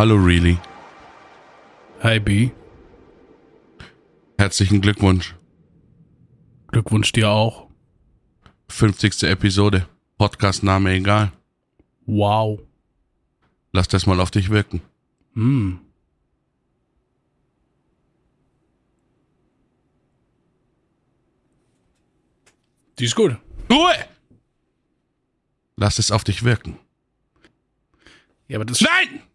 Hallo Really. Hi B. Herzlichen Glückwunsch. Glückwunsch dir auch. 50. Episode. Podcastname egal. Wow. Lass das mal auf dich wirken. Hm. Die ist gut. Ruhe! Lass es auf dich wirken. Ja, aber das. Nein!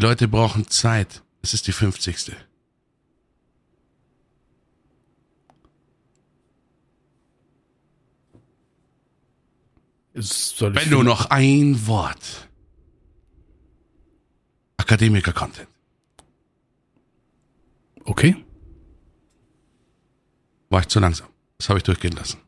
Die Leute brauchen Zeit. Es ist die 50. Es soll ich Wenn du noch ein Wort Akademiker-Content. Okay. War ich zu langsam. Das habe ich durchgehen lassen.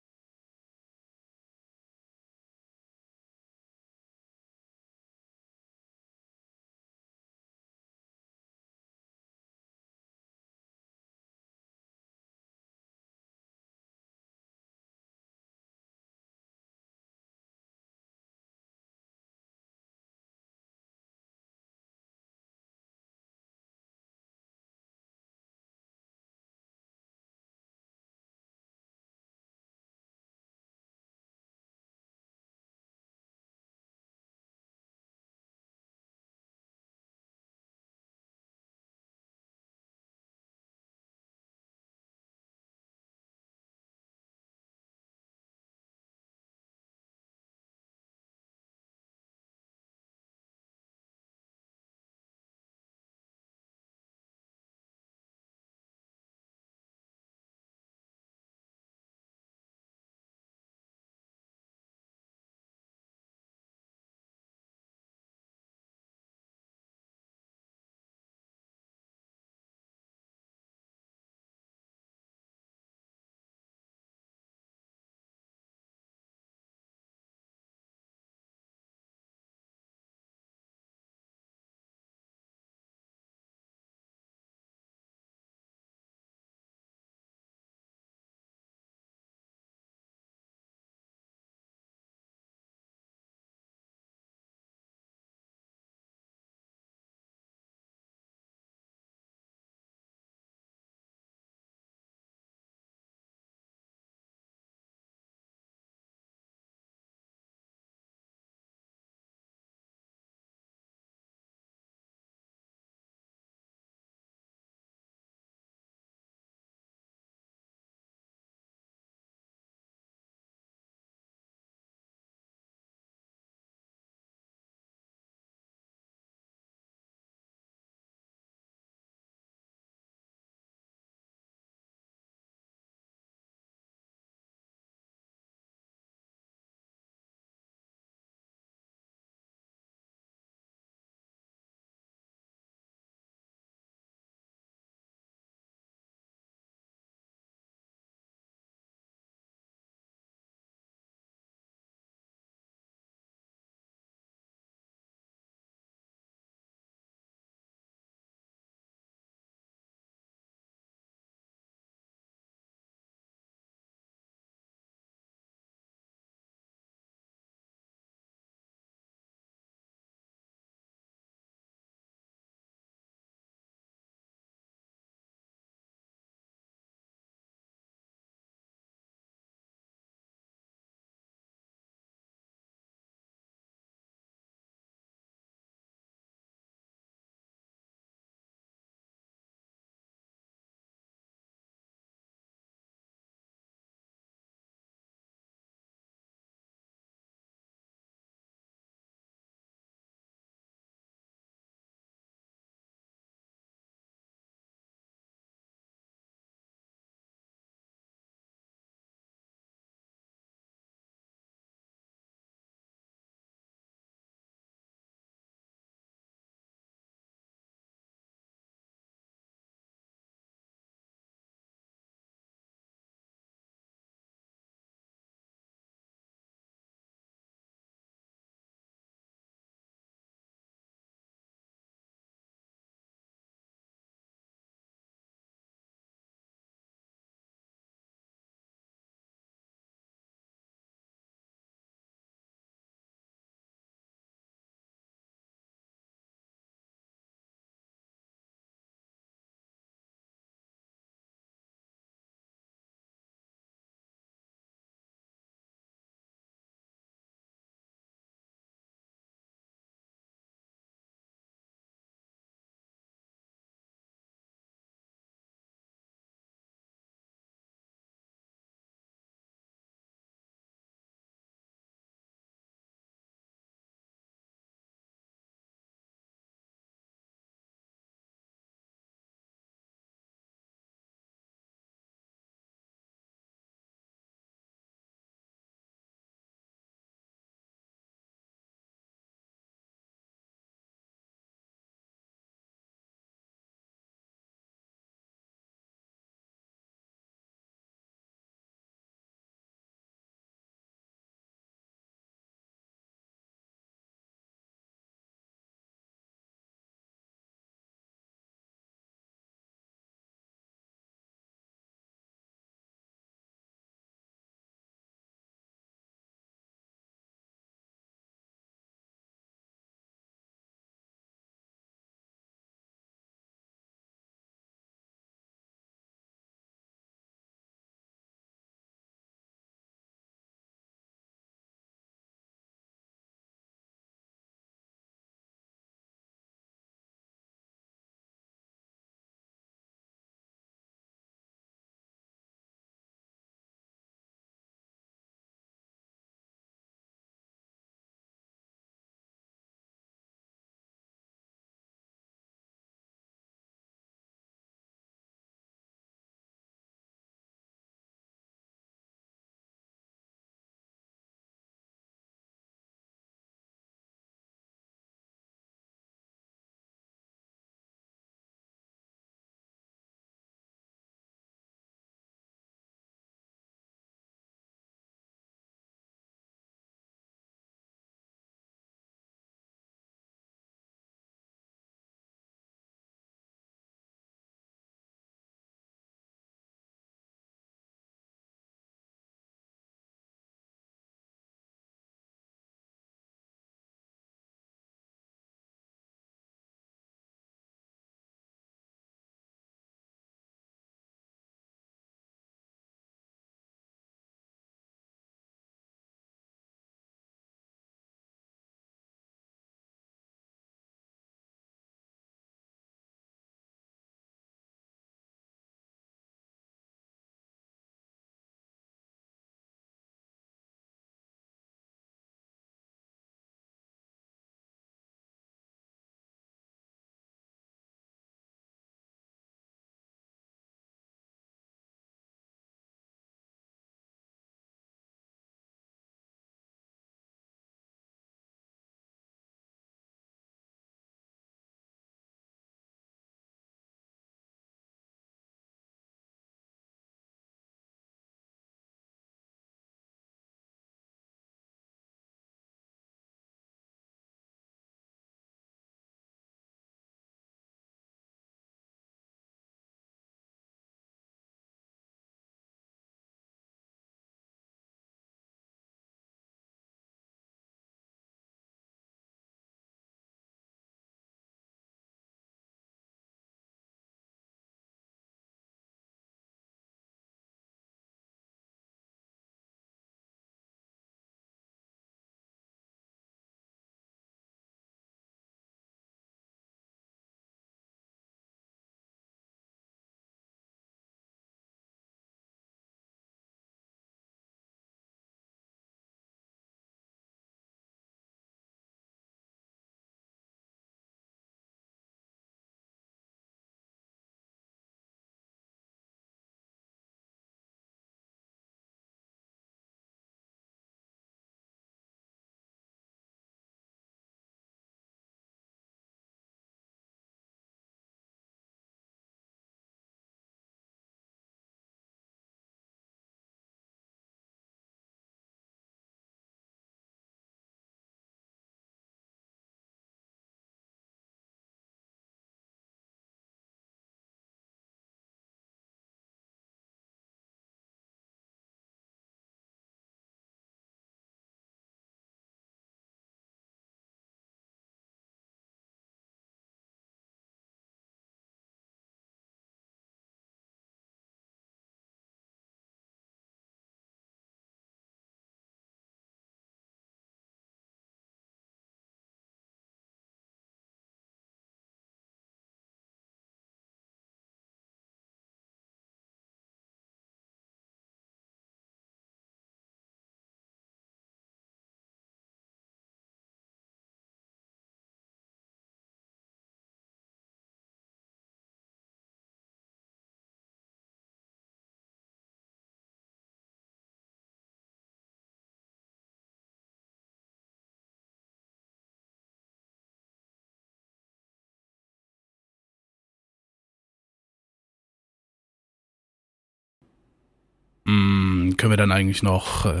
Können wir dann eigentlich noch. Äh,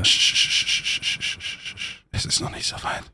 Es ist noch nicht so weit.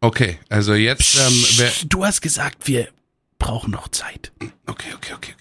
Okay, also jetzt, ähm, Du hast gesagt, wir brauchen noch Zeit. okay, okay, okay. okay.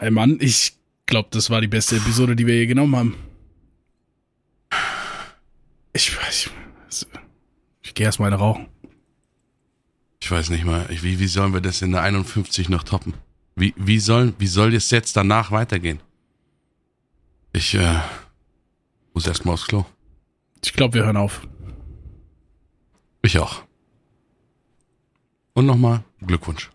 Hey Mann, ich glaube, das war die beste Episode, die wir je genommen haben. Ich weiß. Ich, ich gehe erstmal eine rauchen. Ich weiß nicht mal, wie, wie sollen wir das in der 51 noch toppen? Wie, wie, soll, wie soll es jetzt danach weitergehen? Ich äh, muss erstmal aufs Klo. Ich glaube, wir hören auf. Ich auch. Und nochmal Glückwunsch.